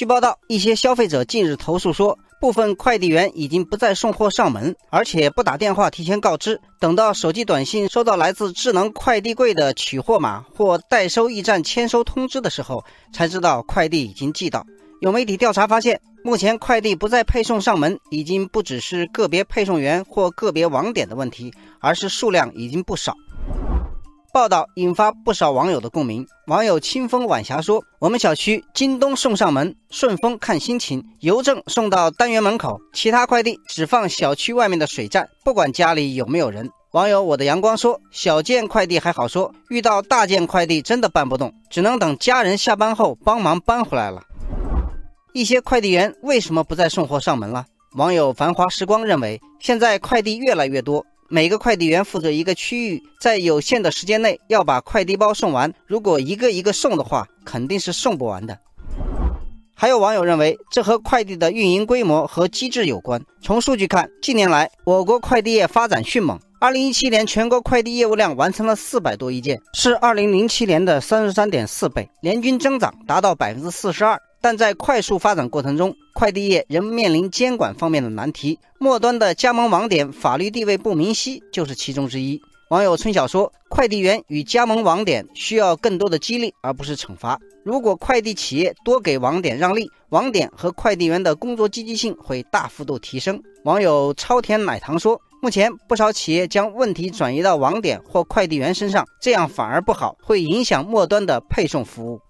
据报道，一些消费者近日投诉说，部分快递员已经不再送货上门，而且不打电话提前告知，等到手机短信收到来自智能快递柜的取货码或代收驿站签收通知的时候，才知道快递已经寄到。有媒体调查发现，目前快递不再配送上门，已经不只是个别配送员或个别网点的问题，而是数量已经不少。报道引发不少网友的共鸣。网友清风晚霞说：“我们小区京东送上门，顺丰看心情，邮政送到单元门口，其他快递只放小区外面的水站，不管家里有没有人。”网友我的阳光说：“小件快递还好说，遇到大件快递真的搬不动，只能等家人下班后帮忙搬回来了。”一些快递员为什么不再送货上门了？网友繁华时光认为，现在快递越来越多。每个快递员负责一个区域，在有限的时间内要把快递包送完。如果一个一个送的话，肯定是送不完的。还有网友认为，这和快递的运营规模和机制有关。从数据看，近年来我国快递业发展迅猛。二零一七年，全国快递业务量完成了四百多亿件，是二零零七年的三十三点四倍，年均增长达到百分之四十二。但在快速发展过程中，快递业仍面临监管方面的难题，末端的加盟网点法律地位不明晰就是其中之一。网友春晓说：“快递员与加盟网点需要更多的激励，而不是惩罚。如果快递企业多给网点让利，网点和快递员的工作积极性会大幅度提升。”网友超甜奶糖说：“目前不少企业将问题转移到网点或快递员身上，这样反而不好，会影响末端的配送服务。”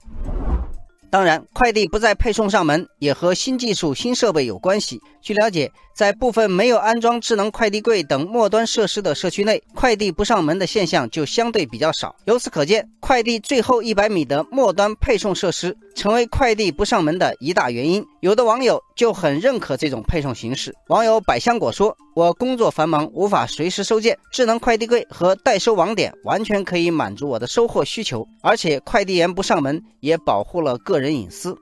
当然，快递不再配送上门，也和新技术、新设备有关系。据了解，在部分没有安装智能快递柜等末端设施的社区内，快递不上门的现象就相对比较少。由此可见，快递最后一百米的末端配送设施成为快递不上门的一大原因。有的网友就很认可这种配送形式。网友百香果说：“我工作繁忙，无法随时收件，智能快递柜和代收网点完全可以满足我的收货需求，而且快递员不上门也保护了个人隐私。”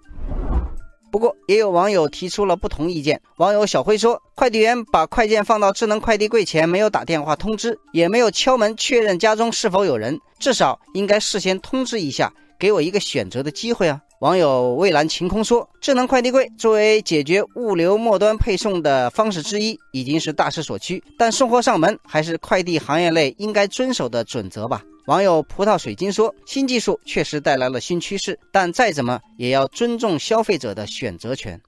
不过，也有网友提出了不同意见。网友小辉说：“快递员把快件放到智能快递柜前，没有打电话通知，也没有敲门确认家中是否有人，至少应该事先通知一下，给我一个选择的机会啊。”网友蔚蓝晴空说：“智能快递柜作为解决物流末端配送的方式之一，已经是大势所趋，但送货上门还是快递行业内应该遵守的准则吧。”网友葡萄水晶说：“新技术确实带来了新趋势，但再怎么也要尊重消费者的选择权。”